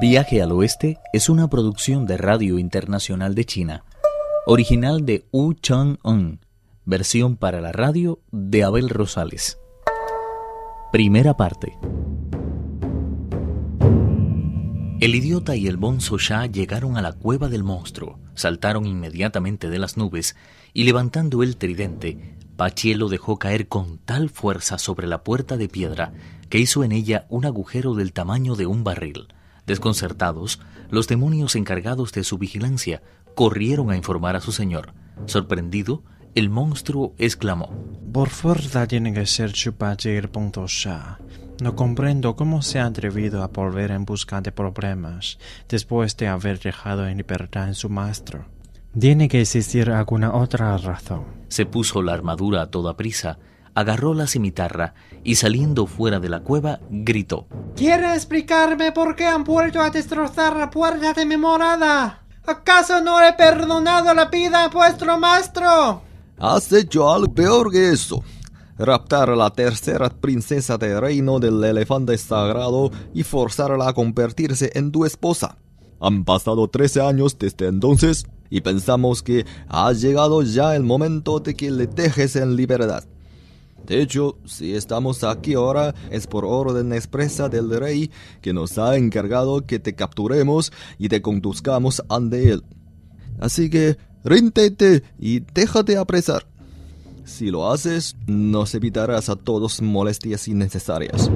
Viaje al Oeste es una producción de Radio Internacional de China, original de Wu Chang-un, versión para la radio de Abel Rosales. Primera parte. El idiota y el bonzo Shah llegaron a la cueva del monstruo, saltaron inmediatamente de las nubes y levantando el tridente, Pachiel lo dejó caer con tal fuerza sobre la puerta de piedra que hizo en ella un agujero del tamaño de un barril. Desconcertados, los demonios encargados de su vigilancia corrieron a informar a su señor. Sorprendido, el monstruo exclamó: Por fuerza tiene que ser Chupachi punto Shah. No comprendo cómo se ha atrevido a volver en busca de problemas después de haber dejado en libertad a su maestro. Tiene que existir alguna otra razón. Se puso la armadura a toda prisa, agarró la cimitarra y saliendo fuera de la cueva gritó. ¿Quiere explicarme por qué han vuelto a destrozar la puerta de mi morada? ¿Acaso no he perdonado la vida a vuestro maestro? Has hecho algo peor que eso. Raptar a la tercera princesa del reino del elefante sagrado y forzarla a convertirse en tu esposa. Han pasado 13 años desde entonces y pensamos que ha llegado ya el momento de que le dejes en libertad. De hecho, si estamos aquí ahora es por orden expresa del rey que nos ha encargado que te capturemos y te conduzcamos ante él. Así que ríndete y déjate apresar. Si lo haces, nos evitarás a todos molestias innecesarias.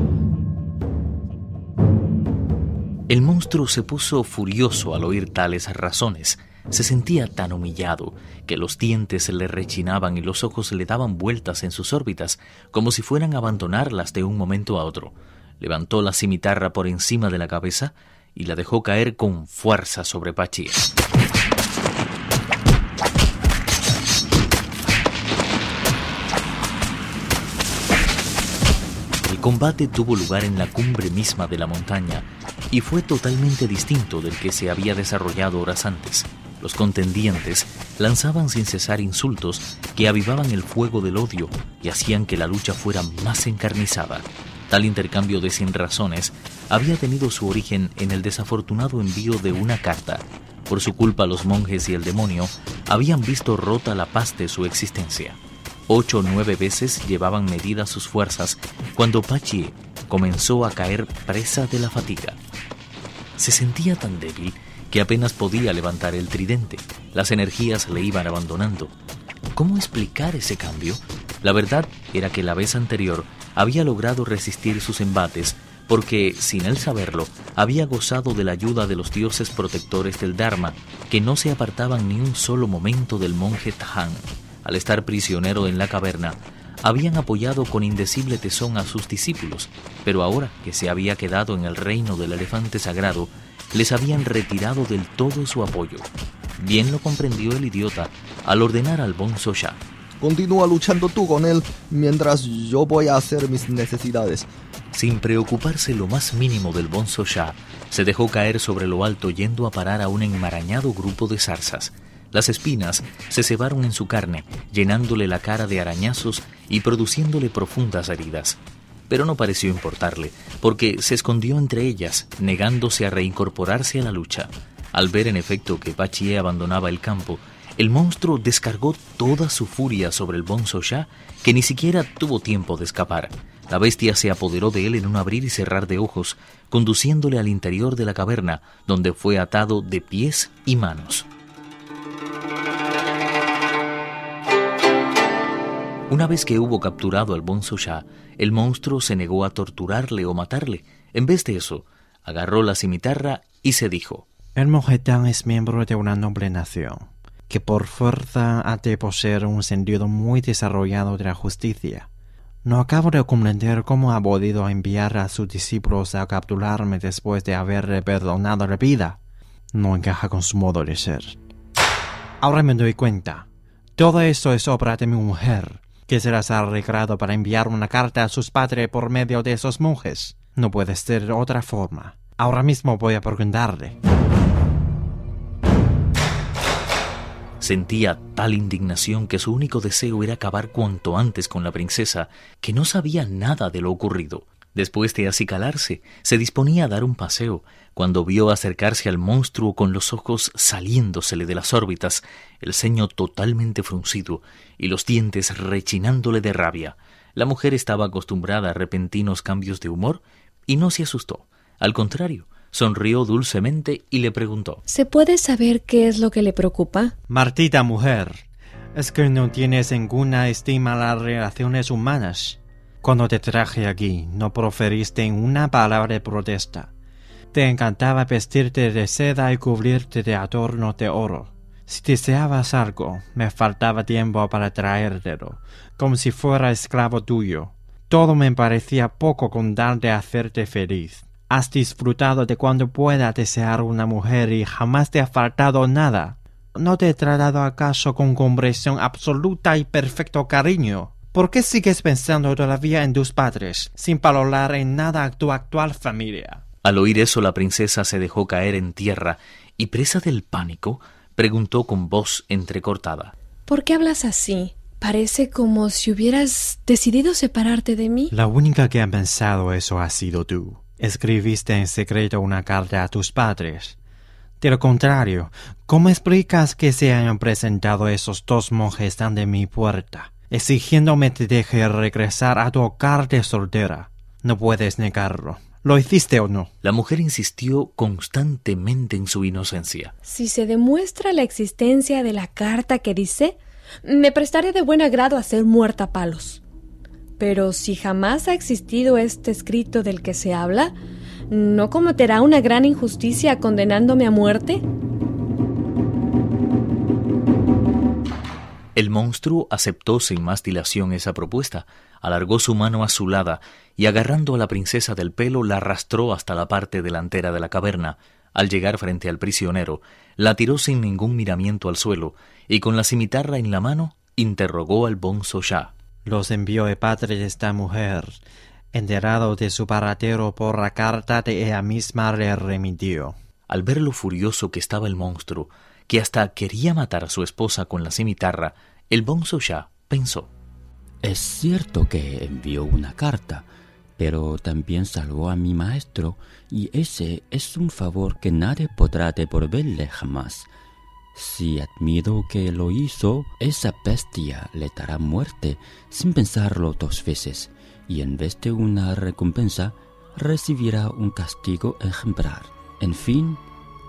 El monstruo se puso furioso al oír tales razones. Se sentía tan humillado que los dientes le rechinaban y los ojos le daban vueltas en sus órbitas, como si fueran a abandonarlas de un momento a otro. Levantó la cimitarra por encima de la cabeza y la dejó caer con fuerza sobre Pachía. El combate tuvo lugar en la cumbre misma de la montaña y fue totalmente distinto del que se había desarrollado horas antes. Los contendientes lanzaban sin cesar insultos que avivaban el fuego del odio y hacían que la lucha fuera más encarnizada. Tal intercambio de sin razones había tenido su origen en el desafortunado envío de una carta. Por su culpa los monjes y el demonio habían visto rota la paz de su existencia. Ocho o nueve veces llevaban medidas sus fuerzas cuando Pachi comenzó a caer presa de la fatiga. Se sentía tan débil que apenas podía levantar el tridente. Las energías le iban abandonando. ¿Cómo explicar ese cambio? La verdad era que la vez anterior había logrado resistir sus embates porque, sin él saberlo, había gozado de la ayuda de los dioses protectores del Dharma, que no se apartaban ni un solo momento del monje Tahan. Al estar prisionero en la caverna, habían apoyado con indecible tesón a sus discípulos, pero ahora que se había quedado en el reino del elefante sagrado, les habían retirado del todo su apoyo. Bien lo comprendió el idiota al ordenar al bonzo Shah. Continúa luchando tú con él mientras yo voy a hacer mis necesidades. Sin preocuparse lo más mínimo del bonzo Shah, se dejó caer sobre lo alto yendo a parar a un enmarañado grupo de zarzas. Las espinas se cebaron en su carne, llenándole la cara de arañazos y produciéndole profundas heridas. Pero no pareció importarle, porque se escondió entre ellas, negándose a reincorporarse a la lucha. Al ver en efecto que Pachie abandonaba el campo, el monstruo descargó toda su furia sobre el bonzo Shah, que ni siquiera tuvo tiempo de escapar. La bestia se apoderó de él en un abrir y cerrar de ojos, conduciéndole al interior de la caverna, donde fue atado de pies y manos. Una vez que hubo capturado al bonzo Shah, el monstruo se negó a torturarle o matarle. En vez de eso, agarró la cimitarra y se dijo: El Mojetán es miembro de una noble nación, que por fuerza ha de poseer un sentido muy desarrollado de la justicia. No acabo de comprender cómo ha podido enviar a sus discípulos a capturarme después de haberle perdonado la vida. No encaja con su modo de ser. Ahora me doy cuenta. Todo esto es obra de mi mujer, que se las ha arreglado para enviar una carta a sus padres por medio de esos monjes. No puede ser otra forma. Ahora mismo voy a preguntarle. Sentía tal indignación que su único deseo era acabar cuanto antes con la princesa, que no sabía nada de lo ocurrido. Después de acicalarse, se disponía a dar un paseo, cuando vio acercarse al monstruo con los ojos saliéndosele de las órbitas, el ceño totalmente fruncido y los dientes rechinándole de rabia. La mujer estaba acostumbrada a repentinos cambios de humor y no se asustó. Al contrario, sonrió dulcemente y le preguntó ¿Se puede saber qué es lo que le preocupa? Martita mujer, es que no tienes ninguna estima a las relaciones humanas. Cuando te traje aquí, no proferiste una palabra de protesta. Te encantaba vestirte de seda y cubrirte de adornos de oro. Si deseabas algo, me faltaba tiempo para traértelo, como si fuera esclavo tuyo. Todo me parecía poco con tal de hacerte feliz. Has disfrutado de cuando pueda desear una mujer y jamás te ha faltado nada. ¿No te he tratado acaso con comprensión absoluta y perfecto cariño? ¿Por qué sigues pensando todavía en tus padres, sin valorar en nada tu actual familia? Al oír eso la princesa se dejó caer en tierra y, presa del pánico, preguntó con voz entrecortada. ¿Por qué hablas así? Parece como si hubieras decidido separarte de mí. La única que ha pensado eso ha sido tú. Escribiste en secreto una carta a tus padres. De lo contrario, ¿cómo explicas que se hayan presentado esos dos monjes ante mi puerta? Exigiéndome te deje regresar a tu hogar de soltera. No puedes negarlo. ¿Lo hiciste o no? La mujer insistió constantemente en su inocencia. Si se demuestra la existencia de la carta que dice, me prestaré de buen agrado a ser muerta a palos. Pero si jamás ha existido este escrito del que se habla, ¿no cometerá una gran injusticia condenándome a muerte? El monstruo aceptó sin más dilación esa propuesta, alargó su mano azulada y agarrando a la princesa del pelo la arrastró hasta la parte delantera de la caverna. Al llegar frente al prisionero, la tiró sin ningún miramiento al suelo y con la cimitarra en la mano interrogó al bonzo ya. Los envió el padre de esta mujer, enterado de su paradero por la carta de ella misma le remitió. Al ver lo furioso que estaba el monstruo, que hasta quería matar a su esposa con la cimitarra, el bonzo ya pensó. Es cierto que envió una carta, pero también salvó a mi maestro, y ese es un favor que nadie podrá devolverle jamás. Si admito que lo hizo, esa bestia le dará muerte sin pensarlo dos veces, y en vez de una recompensa, recibirá un castigo ejemplar. En fin,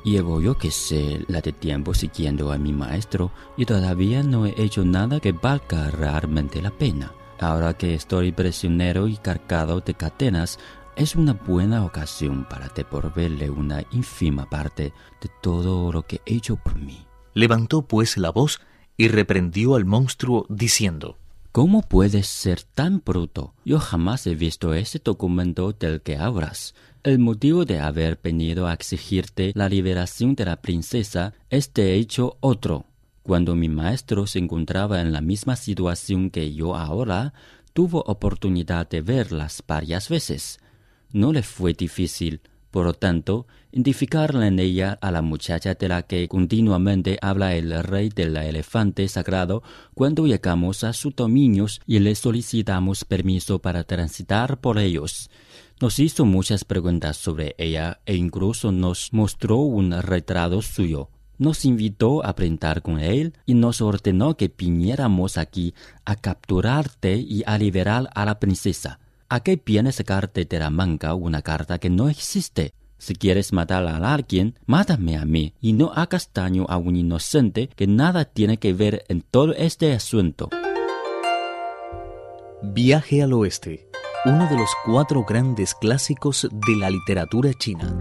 Llevo yo que sé la de tiempo siguiendo a mi maestro y todavía no he hecho nada que valga realmente la pena. Ahora que estoy prisionero y cargado de cadenas, es una buena ocasión para devolverle una ínfima parte de todo lo que he hecho por mí. Levantó pues la voz y reprendió al monstruo diciendo ¿Cómo puedes ser tan bruto? Yo jamás he visto ese documento del que hablas. El motivo de haber venido a exigirte la liberación de la princesa es de hecho otro. Cuando mi maestro se encontraba en la misma situación que yo ahora, tuvo oportunidad de verlas varias veces. No le fue difícil, por lo tanto, identificarla en ella a la muchacha de la que continuamente habla el rey del elefante sagrado cuando llegamos a sus dominios y le solicitamos permiso para transitar por ellos. Nos hizo muchas preguntas sobre ella e incluso nos mostró un retrato suyo. Nos invitó a brindar con él y nos ordenó que viniéramos aquí a capturarte y a liberar a la princesa. ¿A qué viene sacarte de la manga una carta que no existe? Si quieres matar a alguien, mátame a mí y no hagas daño a un inocente que nada tiene que ver en todo este asunto. Viaje al oeste uno de los cuatro grandes clásicos de la literatura china.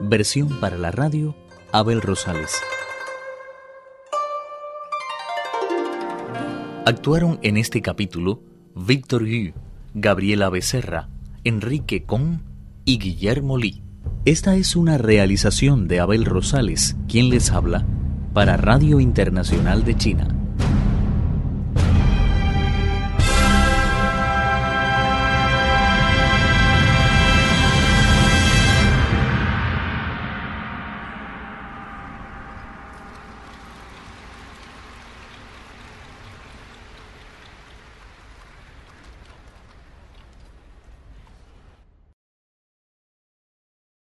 Versión para la radio, Abel Rosales. Actuaron en este capítulo Víctor Yu, Gabriela Becerra, Enrique Con y Guillermo Lee. Esta es una realización de Abel Rosales, quien les habla, para Radio Internacional de China.